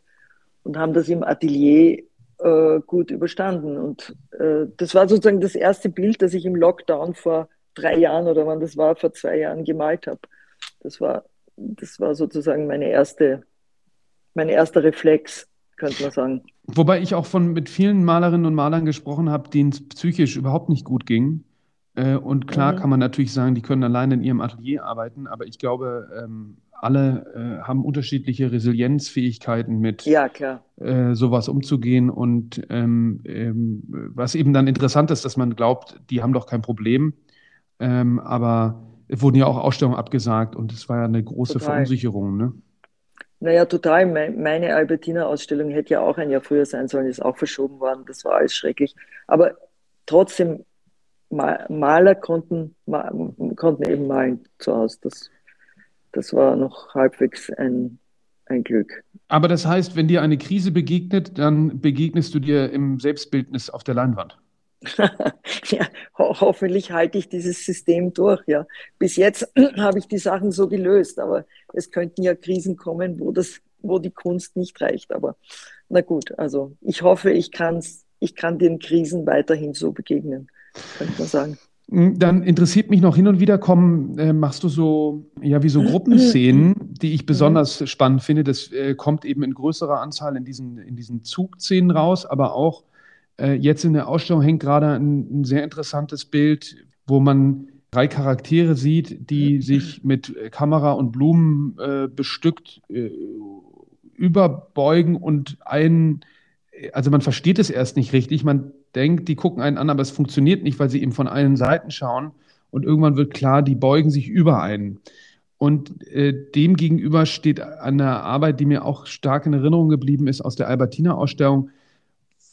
und haben das im Atelier äh, gut überstanden. Und äh, das war sozusagen das erste Bild, das ich im Lockdown vor drei Jahren oder wann das war, vor zwei Jahren gemalt habe. Das war das war sozusagen meine erste, mein erster Reflex, könnte man sagen. Wobei ich auch von mit vielen Malerinnen und Malern gesprochen habe, denen es psychisch überhaupt nicht gut ging. Äh, und klar mhm. kann man natürlich sagen, die können alleine in ihrem Atelier arbeiten, aber ich glaube, ähm, alle äh, haben unterschiedliche Resilienzfähigkeiten mit ja, äh, sowas umzugehen. Und ähm, ähm, was eben dann interessant ist, dass man glaubt, die haben doch kein Problem. Aber es wurden ja auch Ausstellungen abgesagt und es war ja eine große total. Verunsicherung. Ne? Naja, total. Meine Albertina-Ausstellung hätte ja auch ein Jahr früher sein sollen, ist auch verschoben worden. Das war alles schrecklich. Aber trotzdem, Maler konnten, konnten eben malen zu Hause. Das, das war noch halbwegs ein, ein Glück. Aber das heißt, wenn dir eine Krise begegnet, dann begegnest du dir im Selbstbildnis auf der Leinwand. ja, ho hoffentlich halte ich dieses System durch. Ja. Bis jetzt habe ich die Sachen so gelöst, aber es könnten ja Krisen kommen, wo, das, wo die Kunst nicht reicht. Aber na gut, also ich hoffe, ich, kann's, ich kann den Krisen weiterhin so begegnen, könnte man sagen. Hm, dann interessiert mich noch hin und wieder kommen, äh, machst du so, ja, wie so Gruppenszenen, die ich besonders mhm. spannend finde. Das äh, kommt eben in größerer Anzahl in diesen, in diesen Zugszenen raus, aber auch äh, jetzt in der Ausstellung hängt gerade ein, ein, sehr interessantes Bild, wo man drei Charaktere sieht, die sich mit Kamera und Blumen äh, bestückt äh, überbeugen und einen, also man versteht es erst nicht richtig, man denkt, die gucken einen an, aber es funktioniert nicht, weil sie eben von allen Seiten schauen. Und irgendwann wird klar, die beugen sich über einen. Und äh, dem gegenüber steht eine Arbeit, die mir auch stark in Erinnerung geblieben ist aus der Albertina-Ausstellung,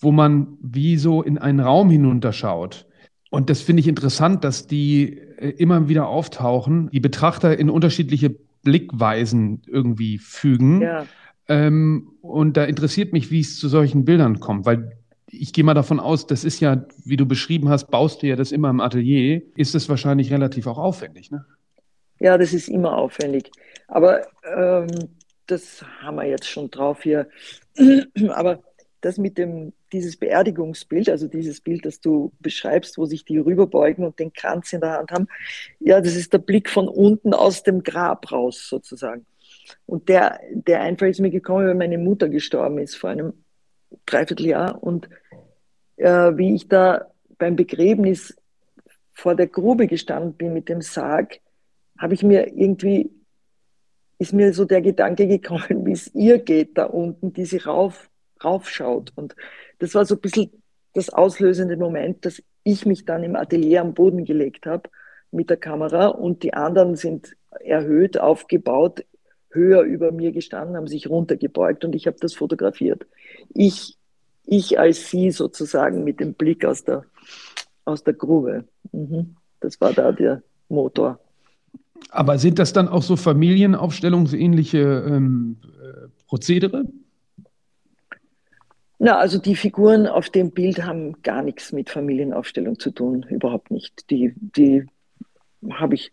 wo man wie so in einen Raum hinunterschaut. Und das finde ich interessant, dass die äh, immer wieder auftauchen, die Betrachter in unterschiedliche Blickweisen irgendwie fügen. Ja. Ähm, und da interessiert mich, wie es zu solchen Bildern kommt, weil ich gehe mal davon aus, das ist ja, wie du beschrieben hast, baust du ja das immer im Atelier, ist das wahrscheinlich relativ auch aufwendig, ne? Ja, das ist immer aufwendig. Aber ähm, das haben wir jetzt schon drauf hier. Aber das mit dem, dieses Beerdigungsbild, also dieses Bild, das du beschreibst, wo sich die rüberbeugen und den Kranz in der Hand haben, ja, das ist der Blick von unten aus dem Grab raus sozusagen. Und der, der Einfall ist mir gekommen, weil meine Mutter gestorben ist vor einem Dreivierteljahr und äh, wie ich da beim Begräbnis vor der Grube gestanden bin mit dem Sarg, habe ich mir irgendwie, ist mir so der Gedanke gekommen, wie es ihr geht da unten, die sie rauf, raufschaut. Und das war so ein bisschen das auslösende Moment, dass ich mich dann im Atelier am Boden gelegt habe mit der Kamera und die anderen sind erhöht, aufgebaut, höher über mir gestanden, haben sich runtergebeugt und ich habe das fotografiert. Ich, ich als sie sozusagen mit dem Blick aus der, aus der Grube. Mhm. Das war da der Motor. Aber sind das dann auch so familienaufstellungsähnliche ähm, äh, Prozedere? Na, also die Figuren auf dem Bild haben gar nichts mit Familienaufstellung zu tun, überhaupt nicht. Die, die habe ich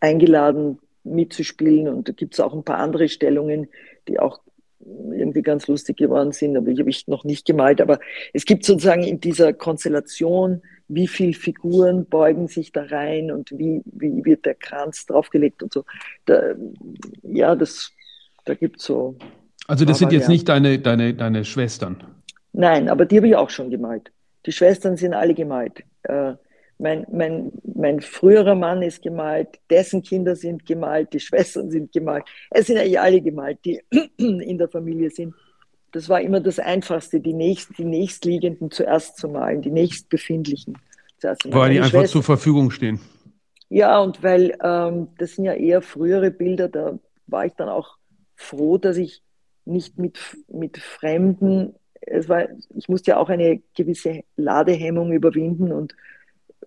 eingeladen mitzuspielen und da gibt es auch ein paar andere Stellungen, die auch irgendwie ganz lustig geworden sind, aber die habe ich noch nicht gemalt. Aber es gibt sozusagen in dieser Konstellation, wie viele Figuren beugen sich da rein und wie, wie wird der Kranz draufgelegt und so. Da, ja, das, da gibt es so. Also das sind jetzt nicht deine, deine, deine Schwestern? Nein, aber die habe ich auch schon gemalt. Die Schwestern sind alle gemalt. Äh, mein, mein, mein früherer Mann ist gemalt, dessen Kinder sind gemalt, die Schwestern sind gemalt. Es sind eigentlich alle gemalt, die in der Familie sind. Das war immer das Einfachste, die, nächst, die nächstliegenden zuerst zu malen, die nächstbefindlichen zuerst zu malen. Weil die einfach Schwester, zur Verfügung stehen. Ja, und weil ähm, das sind ja eher frühere Bilder, da war ich dann auch froh, dass ich nicht mit, mit Fremden, es war, ich musste ja auch eine gewisse Ladehemmung überwinden und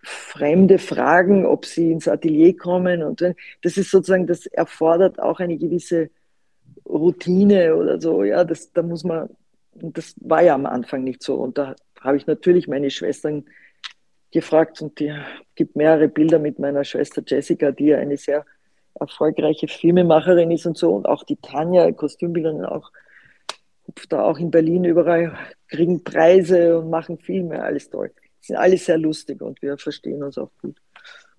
Fremde fragen, ob sie ins Atelier kommen. Und das ist sozusagen, das erfordert auch eine gewisse Routine oder so. Ja, das, da muss man, das war ja am Anfang nicht so. Und da habe ich natürlich meine Schwestern gefragt und die gibt mehrere Bilder mit meiner Schwester Jessica, die ja eine sehr erfolgreiche Filmemacherin ist und so. Und auch die Tanja, Kostümbilderin, auch da auch in Berlin überall, kriegen Preise und machen Filme, alles toll sind alle sehr lustig und wir verstehen uns auch gut.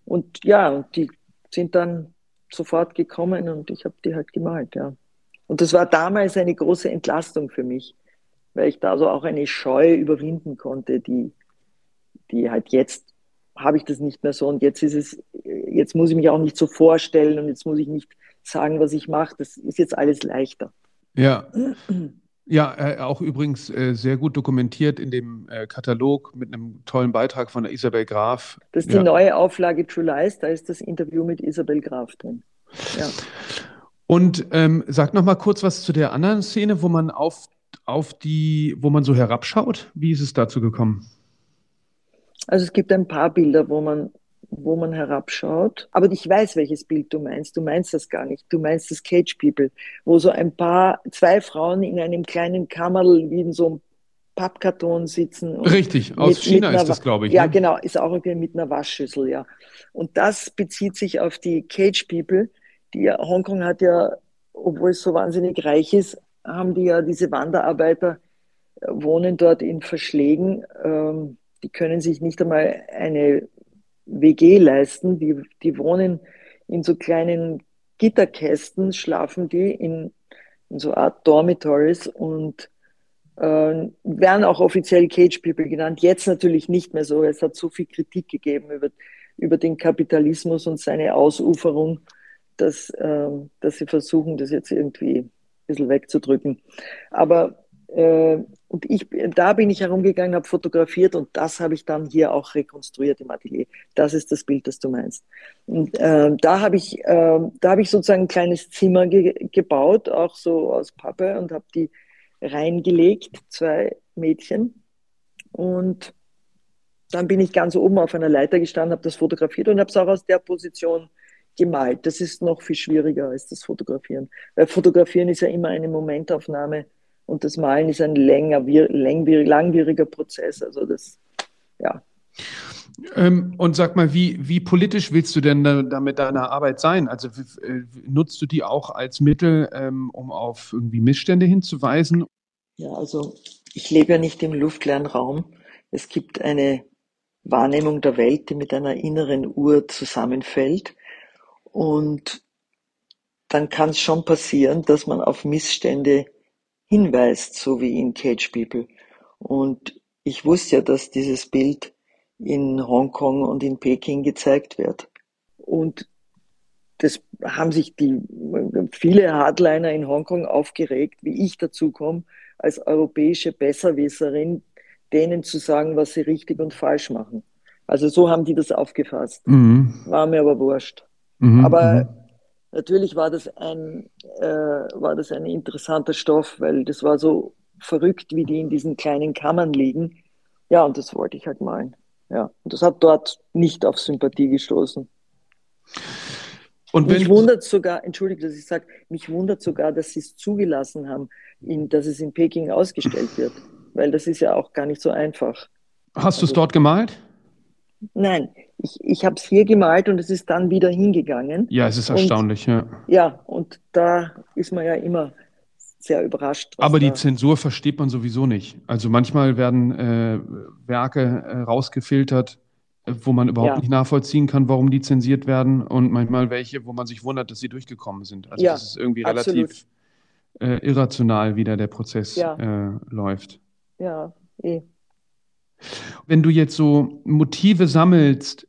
Und ja, und die sind dann sofort gekommen und ich habe die halt gemalt, ja. Und das war damals eine große Entlastung für mich, weil ich da so auch eine Scheu überwinden konnte, die, die halt jetzt habe ich das nicht mehr so und jetzt ist es, jetzt muss ich mich auch nicht so vorstellen und jetzt muss ich nicht sagen, was ich mache. Das ist jetzt alles leichter. Ja. Ja, äh, auch übrigens äh, sehr gut dokumentiert in dem äh, Katalog mit einem tollen Beitrag von Isabel Graf. Das ist ja. die neue Auflage True Lies, da ist das Interview mit Isabel Graf drin. Ja. Und ähm, sag noch mal kurz was zu der anderen Szene, wo man auf, auf die, wo man so herabschaut. Wie ist es dazu gekommen? Also es gibt ein paar Bilder, wo man wo man herabschaut. Aber ich weiß, welches Bild du meinst. Du meinst das gar nicht. Du meinst das Cage People, wo so ein paar, zwei Frauen in einem kleinen Kammerl wie in so einem Pappkarton sitzen. Richtig, aus mit, China mit ist das, glaube ich. Ja, ne? genau, ist auch irgendwie mit einer Waschschüssel, ja. Und das bezieht sich auf die Cage People, die ja, Hongkong hat ja, obwohl es so wahnsinnig reich ist, haben die ja diese Wanderarbeiter, äh, wohnen dort in Verschlägen. Ähm, die können sich nicht einmal eine WG leisten. Die, die wohnen in so kleinen Gitterkästen, schlafen die in, in so Art Dormitories und äh, werden auch offiziell Cage People genannt. Jetzt natürlich nicht mehr so. Es hat so viel Kritik gegeben über, über den Kapitalismus und seine Ausuferung, dass, äh, dass sie versuchen, das jetzt irgendwie ein bisschen wegzudrücken. Aber und ich, da bin ich herumgegangen, habe fotografiert und das habe ich dann hier auch rekonstruiert im Atelier. Das ist das Bild, das du meinst. Und äh, da habe ich, äh, da ich sozusagen ein kleines Zimmer ge gebaut, auch so aus Pappe und habe die reingelegt, zwei Mädchen. Und dann bin ich ganz oben auf einer Leiter gestanden, habe das fotografiert und habe es auch aus der Position gemalt. Das ist noch viel schwieriger als das Fotografieren. Weil Fotografieren ist ja immer eine Momentaufnahme und das Malen ist ein länger, langwieriger Prozess. Also das, ja. Ähm, und sag mal, wie, wie politisch willst du denn da, da mit deiner Arbeit sein? Also äh, nutzt du die auch als Mittel, ähm, um auf irgendwie Missstände hinzuweisen? Ja, also ich lebe ja nicht im luftleeren Raum. Es gibt eine Wahrnehmung der Welt, die mit einer inneren Uhr zusammenfällt. Und dann kann es schon passieren, dass man auf Missstände hinweist, so wie in Cage People. Und ich wusste ja, dass dieses Bild in Hongkong und in Peking gezeigt wird. Und das haben sich die viele Hardliner in Hongkong aufgeregt, wie ich dazu komme, als europäische Besserwisserin, denen zu sagen, was sie richtig und falsch machen. Also so haben die das aufgefasst. Mhm. War mir aber wurscht. Mhm, aber mhm. Natürlich war das ein äh, war das ein interessanter Stoff, weil das war so verrückt, wie die in diesen kleinen Kammern liegen. Ja, und das wollte ich halt malen. Ja, und das hat dort nicht auf Sympathie gestoßen. Und mich wundert sogar, entschuldige, dass ich sage, mich wundert sogar, dass sie es zugelassen haben, in, dass es in Peking ausgestellt wird, weil das ist ja auch gar nicht so einfach. Hast du es also, dort gemalt? Nein, ich, ich habe es hier gemalt und es ist dann wieder hingegangen. Ja, es ist erstaunlich, und, ja. Ja, und da ist man ja immer sehr überrascht. Aber die Zensur versteht man sowieso nicht. Also manchmal werden äh, Werke äh, rausgefiltert, äh, wo man überhaupt ja. nicht nachvollziehen kann, warum die zensiert werden und manchmal welche, wo man sich wundert, dass sie durchgekommen sind. Also ja, das ist irgendwie relativ äh, irrational, wie da der Prozess ja. Äh, läuft. Ja, eh. Wenn du jetzt so Motive sammelst,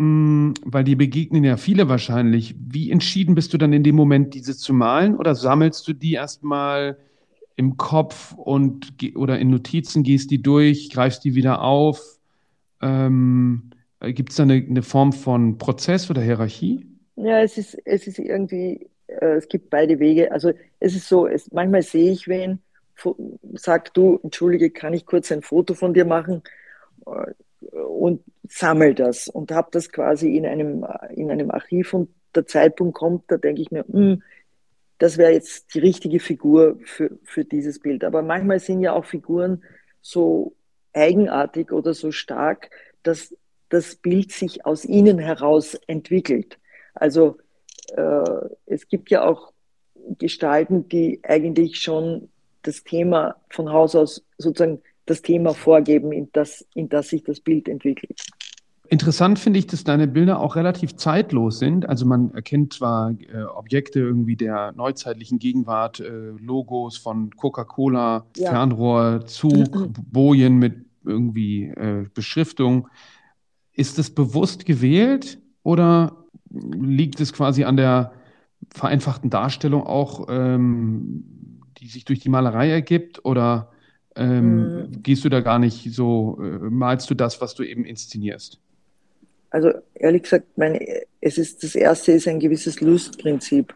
Mm, weil die begegnen ja viele wahrscheinlich. Wie entschieden bist du dann in dem Moment, diese zu malen oder sammelst du die erstmal im Kopf und oder in Notizen, gehst die durch, greifst die wieder auf? Ähm, Gibt es da eine, eine, Form von Prozess oder Hierarchie? Ja, es ist, es ist irgendwie, äh, es gibt beide Wege. Also es ist so, es, manchmal sehe ich wen, sag du, entschuldige, kann ich kurz ein Foto von dir machen? und sammle das und habe das quasi in einem, in einem Archiv und der Zeitpunkt kommt, da denke ich mir, hm, das wäre jetzt die richtige Figur für, für dieses Bild. Aber manchmal sind ja auch Figuren so eigenartig oder so stark, dass das Bild sich aus ihnen heraus entwickelt. Also äh, es gibt ja auch Gestalten, die eigentlich schon das Thema von Haus aus sozusagen das Thema vorgeben, in das, in das sich das Bild entwickelt. Interessant finde ich, dass deine Bilder auch relativ zeitlos sind. Also man erkennt zwar äh, Objekte irgendwie der neuzeitlichen Gegenwart, äh, Logos von Coca-Cola, ja. Fernrohr, Zug, Bojen mit irgendwie äh, Beschriftung. Ist das bewusst gewählt oder liegt es quasi an der vereinfachten Darstellung auch, ähm, die sich durch die Malerei ergibt? Oder ähm, mhm. Gehst du da gar nicht so, äh, malst du das, was du eben inszenierst? Also ehrlich gesagt, mein, es ist das erste ist ein gewisses Lustprinzip.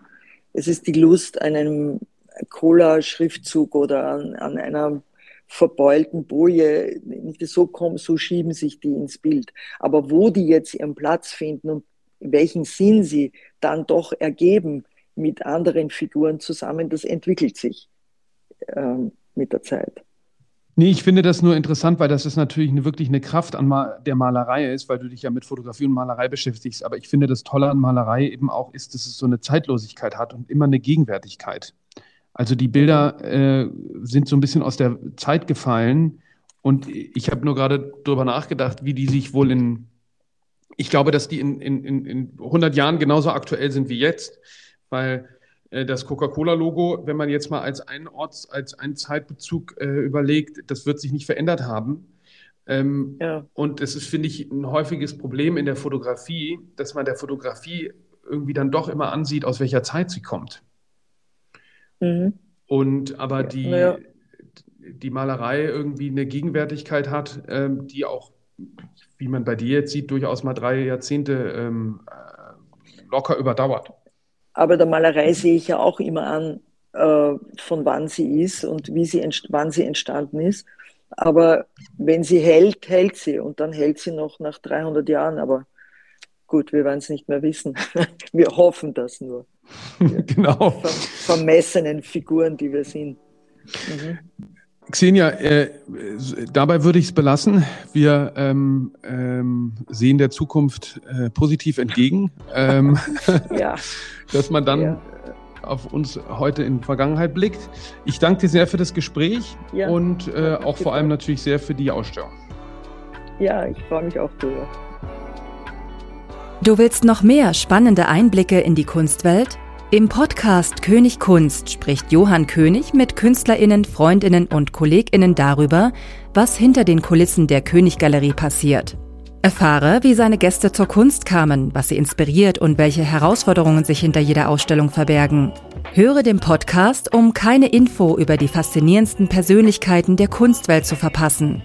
Es ist die Lust an einem Cola-Schriftzug oder an, an einer verbeulten Boje. So kommen, so schieben sich die ins Bild. Aber wo die jetzt ihren Platz finden und welchen Sinn sie dann doch ergeben mit anderen Figuren zusammen, das entwickelt sich ähm, mit der Zeit. Nee, ich finde das nur interessant, weil das ist natürlich eine, wirklich eine Kraft an Ma der Malerei ist, weil du dich ja mit Fotografie und Malerei beschäftigst. Aber ich finde, das Tolle an Malerei eben auch ist, dass es so eine Zeitlosigkeit hat und immer eine Gegenwärtigkeit. Also die Bilder äh, sind so ein bisschen aus der Zeit gefallen. Und ich habe nur gerade darüber nachgedacht, wie die sich wohl in, ich glaube, dass die in, in, in 100 Jahren genauso aktuell sind wie jetzt, weil das Coca-Cola-Logo, wenn man jetzt mal als einen Ort, als einen Zeitbezug äh, überlegt, das wird sich nicht verändert haben. Ähm, ja. Und das ist, finde ich, ein häufiges Problem in der Fotografie, dass man der Fotografie irgendwie dann doch immer ansieht, aus welcher Zeit sie kommt. Mhm. Und aber ja, die, ja. die Malerei irgendwie eine Gegenwärtigkeit hat, ähm, die auch, wie man bei dir jetzt sieht, durchaus mal drei Jahrzehnte ähm, äh, locker überdauert. Aber der Malerei sehe ich ja auch immer an, äh, von wann sie ist und wie sie, wann sie entstanden ist. Aber wenn sie hält, hält sie und dann hält sie noch nach 300 Jahren. Aber gut, wir werden es nicht mehr wissen. wir hoffen das nur. genau. vermessenen Figuren, die wir sind. Mhm. Xenia, äh, dabei würde ich es belassen. Wir ähm, ähm, sehen der Zukunft äh, positiv entgegen, ähm, ja. dass man dann ja. auf uns heute in Vergangenheit blickt. Ich danke dir sehr für das Gespräch ja, und äh, auch vor allem natürlich sehr für die Ausstellung. Ja, ich freue mich auch drüber. Du willst noch mehr spannende Einblicke in die Kunstwelt? Im Podcast König Kunst spricht Johann König mit Künstlerinnen, Freundinnen und Kolleginnen darüber, was hinter den Kulissen der Königgalerie passiert. Erfahre, wie seine Gäste zur Kunst kamen, was sie inspiriert und welche Herausforderungen sich hinter jeder Ausstellung verbergen. Höre den Podcast, um keine Info über die faszinierendsten Persönlichkeiten der Kunstwelt zu verpassen.